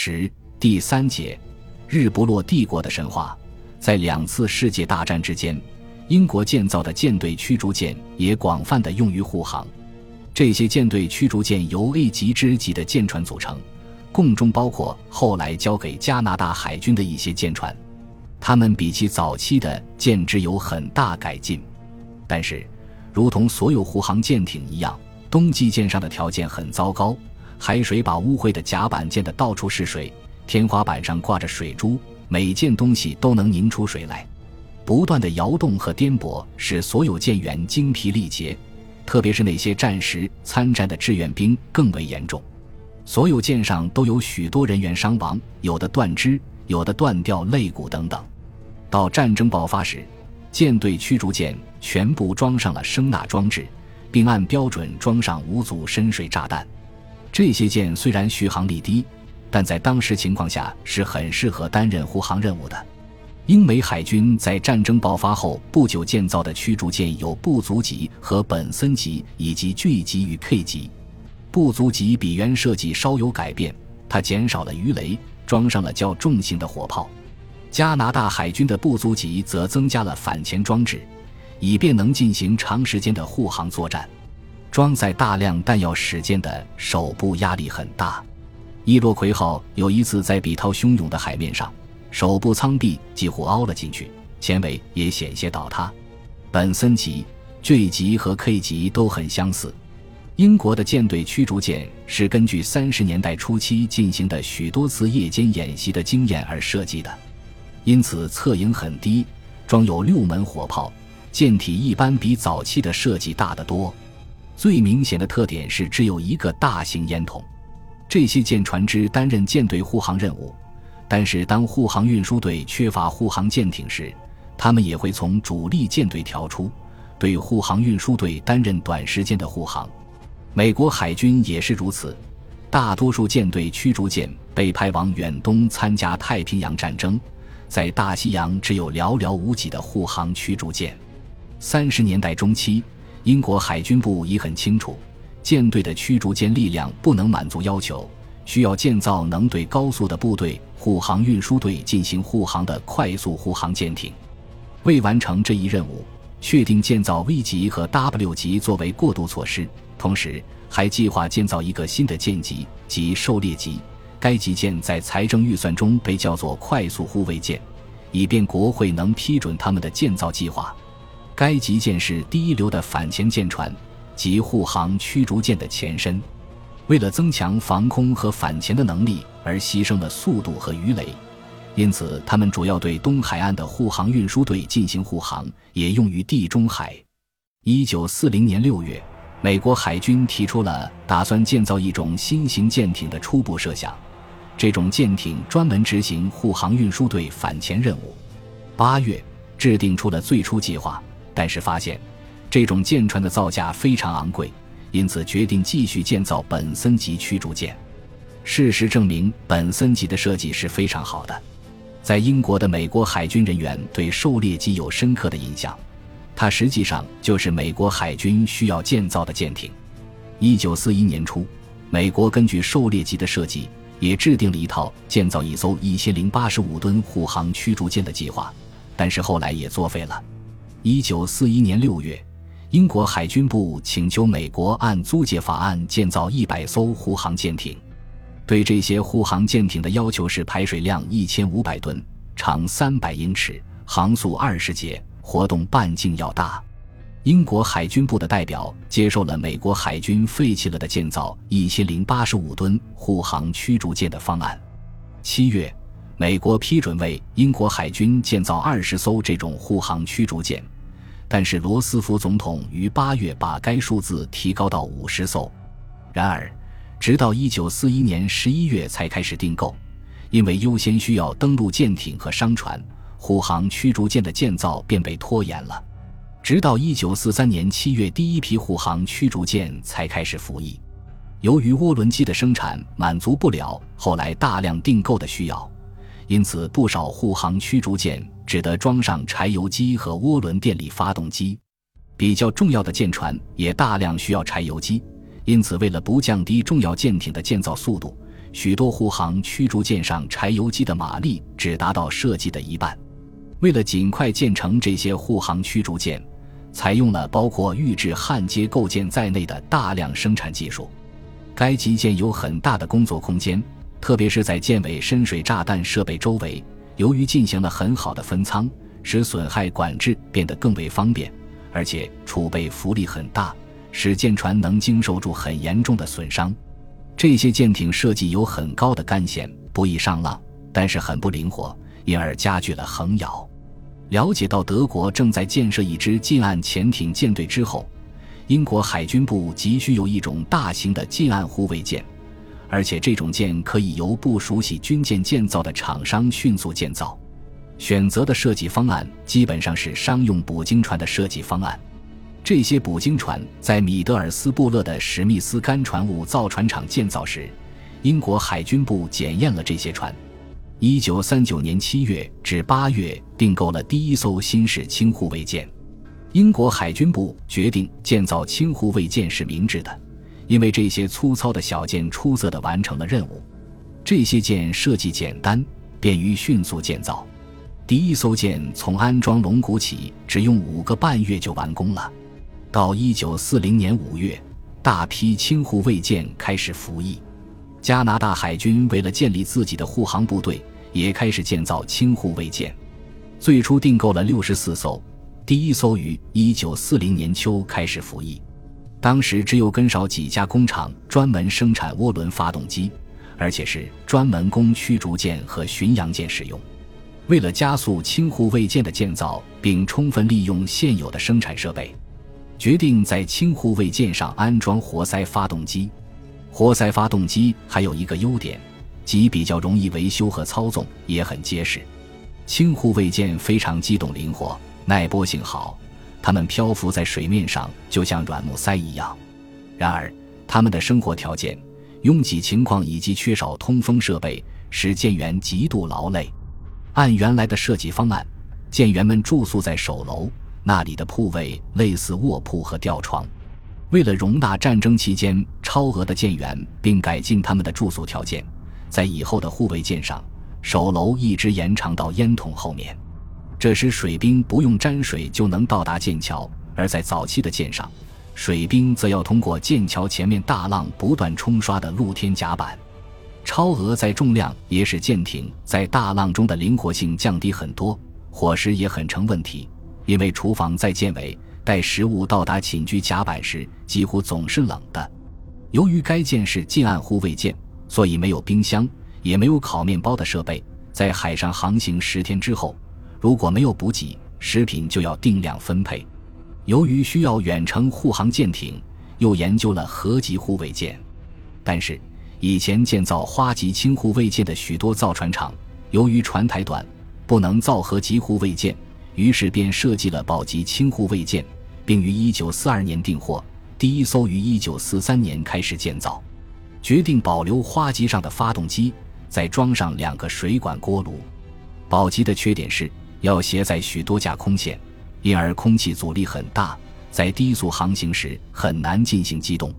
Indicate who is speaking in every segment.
Speaker 1: 十第三节，日不落帝国的神话。在两次世界大战之间，英国建造的舰队驱逐舰也广泛的用于护航。这些舰队驱逐舰由 A 级之级的舰船组成，共中包括后来交给加拿大海军的一些舰船。它们比其早期的舰只有很大改进，但是，如同所有护航舰艇一样，冬季舰上的条件很糟糕。海水把污秽的甲板溅得到处是水，天花板上挂着水珠，每件东西都能拧出水来。不断的摇动和颠簸使所有舰员精疲力竭，特别是那些战时参战的志愿兵更为严重。所有舰上都有许多人员伤亡，有的断肢，有的断掉肋骨等等。到战争爆发时，舰队驱逐舰全部装上了声呐装置，并按标准装上五组深水炸弹。这些舰虽然续航力低，但在当时情况下是很适合担任护航任务的。英美海军在战争爆发后不久建造的驱逐舰有布族级和本森级，以及 G 级与 K 级。布族级比原设计稍有改变，它减少了鱼雷，装上了较重型的火炮。加拿大海军的布族级则增加了反潜装置，以便能进行长时间的护航作战。装载大量弹药时间的手部压力很大。伊洛魁号有一次在比涛汹涌的海面上，手部舱壁几乎凹了进去，前尾也险些倒塌。本森级、J 级和 K 级都很相似。英国的舰队驱逐舰是根据三十年代初期进行的许多次夜间演习的经验而设计的，因此侧影很低，装有六门火炮，舰体一般比早期的设计大得多。最明显的特点是只有一个大型烟筒。这些舰船只担任舰队护航任务，但是当护航运输队缺乏护航舰艇时，他们也会从主力舰队调出，对护航运输队担任短时间的护航。美国海军也是如此，大多数舰队驱逐舰被派往远东参加太平洋战争，在大西洋只有寥寥无几的护航驱逐舰。三十年代中期。英国海军部已很清楚，舰队的驱逐舰力量不能满足要求，需要建造能对高速的部队护航运输队进行护航的快速护航舰艇。为完成这一任务，确定建造 V 级和 W 级作为过渡措施，同时还计划建造一个新的舰级即狩猎级。该级舰在财政预算中被叫做快速护卫舰，以便国会能批准他们的建造计划。该级舰是第一流的反潜舰船及护航驱逐舰的前身，为了增强防空和反潜的能力而牺牲了速度和鱼雷，因此他们主要对东海岸的护航运输队进行护航，也用于地中海。一九四零年六月，美国海军提出了打算建造一种新型舰艇的初步设想，这种舰艇专门执行护航运输队反潜任务。八月，制定出了最初计划。但是发现，这种舰船的造价非常昂贵，因此决定继续建造本森级驱逐舰。事实证明，本森级的设计是非常好的。在英国的美国海军人员对狩猎机有深刻的印象，它实际上就是美国海军需要建造的舰艇。一九四一年初，美国根据狩猎机的设计，也制定了一套建造一艘一千零八十五吨护航驱逐舰的计划，但是后来也作废了。一九四一年六月，英国海军部请求美国按租借法案建造一百艘护航舰艇。对这些护航舰艇的要求是排水量一千五百吨，长三百英尺，航速二十节，活动半径要大。英国海军部的代表接受了美国海军废弃了的建造一千零八十五吨护航驱逐舰的方案。七月。美国批准为英国海军建造二十艘这种护航驱逐舰，但是罗斯福总统于八月把该数字提高到五十艘。然而，直到一九四一年十一月才开始订购，因为优先需要登陆舰艇和商船，护航驱逐舰的建造便被拖延了。直到一九四三年七月，第一批护航驱逐舰才开始服役。由于涡轮机的生产满足不了后来大量订购的需要。因此，不少护航驱逐舰只得装上柴油机和涡轮电力发动机。比较重要的舰船也大量需要柴油机，因此，为了不降低重要舰艇的建造速度，许多护航驱逐舰上柴油机的马力只达到设计的一半。为了尽快建成这些护航驱逐舰，采用了包括预制焊接构件在内的大量生产技术。该级舰有很大的工作空间，特别是在舰尾深水炸弹设备周围。由于进行了很好的分舱，使损害管制变得更为方便，而且储备浮力很大，使舰船能经受住很严重的损伤。这些舰艇设计有很高的干舷，不易上浪，但是很不灵活，因而加剧了横摇。了解到德国正在建设一支近岸潜艇舰队之后，英国海军部急需有一种大型的近岸护卫舰，而且这种舰可以由不熟悉军舰建造的厂商迅速建造。选择的设计方案基本上是商用捕鲸船的设计方案。这些捕鲸船在米德尔斯布勒的史密斯干船坞造船厂建造时，英国海军部检验了这些船。一九三九年七月至八月，订购了第一艘新式轻护卫舰。英国海军部决定建造轻护卫舰是明智的，因为这些粗糙的小舰出色地完成了任务。这些舰设计简单，便于迅速建造。第一艘舰从安装龙骨起，只用五个半月就完工了。到一九四零年五月，大批轻护卫舰开始服役。加拿大海军为了建立自己的护航部队，也开始建造轻护卫舰。最初订购了六十四艘，第一艘于一九四零年秋开始服役。当时只有跟少几家工厂专门生产涡轮发动机，而且是专门供驱逐舰和巡洋舰使用。为了加速轻护卫舰的建造，并充分利用现有的生产设备。决定在轻护卫舰上安装活塞发动机。活塞发动机还有一个优点，即比较容易维修和操纵，也很结实。轻护卫舰非常机动灵活，耐波性好，它们漂浮在水面上就像软木塞一样。然而，他们的生活条件、拥挤情况以及缺少通风设备，使舰员极度劳累。按原来的设计方案，舰员们住宿在首楼。那里的铺位类似卧铺和吊床，为了容纳战争期间超额的舰员，并改进他们的住宿条件，在以后的护卫舰上，首楼一直延长到烟筒后面，这时水兵不用沾水就能到达剑桥；而在早期的舰上，水兵则要通过剑桥前面大浪不断冲刷的露天甲板。超额载重量也使舰艇在大浪中的灵活性降低很多，伙食也很成问题。因为厨房在舰尾，待食物到达寝居甲板时，几乎总是冷的。由于该舰是近岸护卫舰，所以没有冰箱，也没有烤面包的设备。在海上航行十天之后，如果没有补给，食品就要定量分配。由于需要远程护航舰艇，又研究了核级护卫舰。但是，以前建造花级轻护卫舰的许多造船厂，由于船台短，不能造核级护卫舰。于是便设计了宝级轻护卫舰，并于1942年订货，第一艘于1943年开始建造。决定保留花级上的发动机，再装上两个水管锅炉。宝级的缺点是要携载许多架空线，因而空气阻力很大，在低速航行时很难进行机动。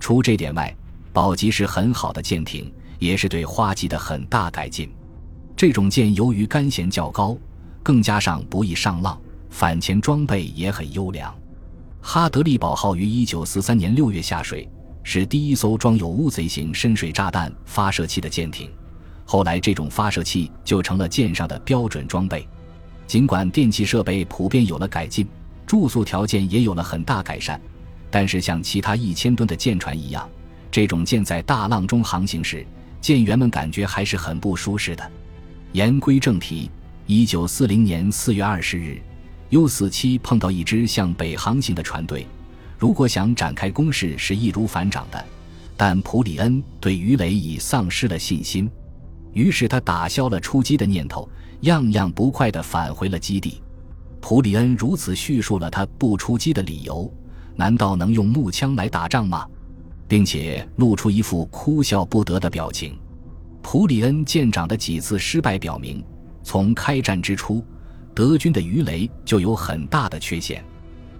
Speaker 1: 除这点外，宝级是很好的舰艇，也是对花级的很大改进。这种舰由于干舷较高。更加上不易上浪，反潜装备也很优良。哈德利堡号于一九四三年六月下水，是第一艘装有乌贼型深水炸弹发射器的舰艇。后来，这种发射器就成了舰上的标准装备。尽管电气设备普遍有了改进，住宿条件也有了很大改善，但是像其他一千吨的舰船一样，这种舰在大浪中航行时，舰员们感觉还是很不舒适的。言归正题。一九四零年四月二十日，U 四七碰到一支向北航行的船队。如果想展开攻势是易如反掌的，但普里恩对鱼雷已丧失了信心，于是他打消了出击的念头，样样不快地返回了基地。普里恩如此叙述了他不出击的理由：难道能用木枪来打仗吗？并且露出一副哭笑不得的表情。普里恩舰长的几次失败表明。从开战之初，德军的鱼雷就有很大的缺陷。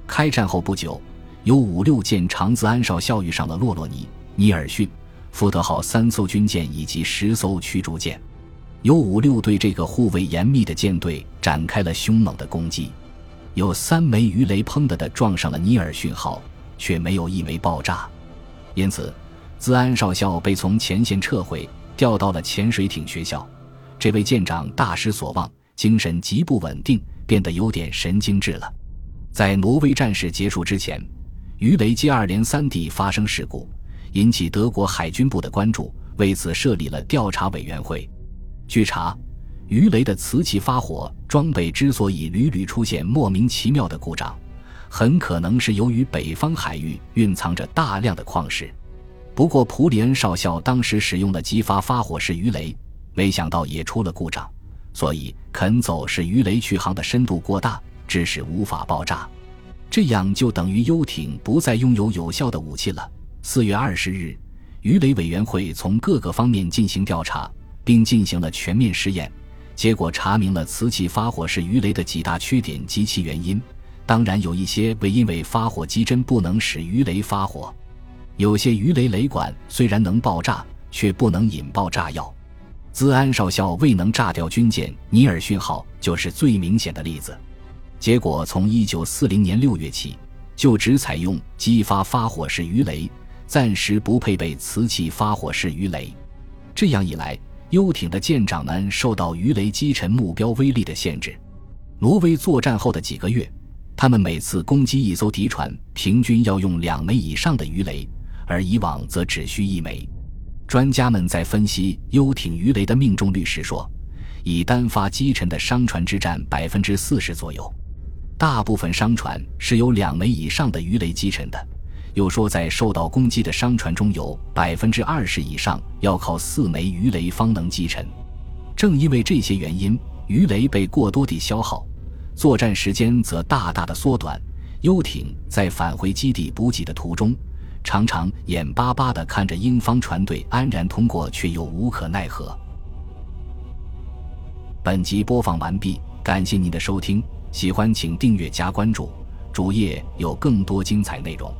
Speaker 1: 开战后不久，有五六舰长自安少校遇上了洛洛尼、尼尔逊、福特号三艘军舰以及十艘驱逐舰。U 五六对这个护卫严密的舰队展开了凶猛的攻击，有三枚鱼雷砰的的撞上了尼尔逊号，却没有一枚爆炸。因此，兹安少校被从前线撤回，调到了潜水艇学校。这位舰长大失所望，精神极不稳定，变得有点神经质了。在挪威战事结束之前，鱼雷接二连三地发生事故，引起德国海军部的关注，为此设立了调查委员会。据查，鱼雷的瓷器发火装备之所以屡屡出现莫名其妙的故障，很可能是由于北方海域蕴藏着大量的矿石。不过，普里恩少校当时使用了激发发火式鱼雷，没想到也出了故障，所以肯走是鱼雷续航的深度过大，致使无法爆炸。这样就等于游艇不再拥有有效的武器了。四月二十日，鱼雷委员会从各个方面进行调查。并进行了全面试验，结果查明了瓷器发火式鱼雷的几大缺点及其原因。当然，有一些为因为发火机针不能使鱼雷发火，有些鱼雷雷管虽然能爆炸，却不能引爆炸药。兹安少校未能炸掉军舰尼尔逊号就是最明显的例子。结果从一九四零年六月起，就只采用激发发火式鱼雷，暂时不配备瓷器发火式鱼雷。这样一来。游艇的舰长们受到鱼雷击沉目标威力的限制。挪威作战后的几个月，他们每次攻击一艘敌船，平均要用两枚以上的鱼雷，而以往则只需一枚。专家们在分析游艇鱼雷的命中率时说，以单发击沉的商船之占百分之四十左右。大部分商船是由两枚以上的鱼雷击沉的。又说，在受到攻击的商船中有百分之二十以上要靠四枚鱼雷方能击沉。正因为这些原因，鱼雷被过多地消耗，作战时间则大大的缩短。游艇在返回基地补给的途中，常常眼巴巴地看着英方船队安然通过，却又无可奈何。本集播放完毕，感谢您的收听，喜欢请订阅加关注，主页有更多精彩内容。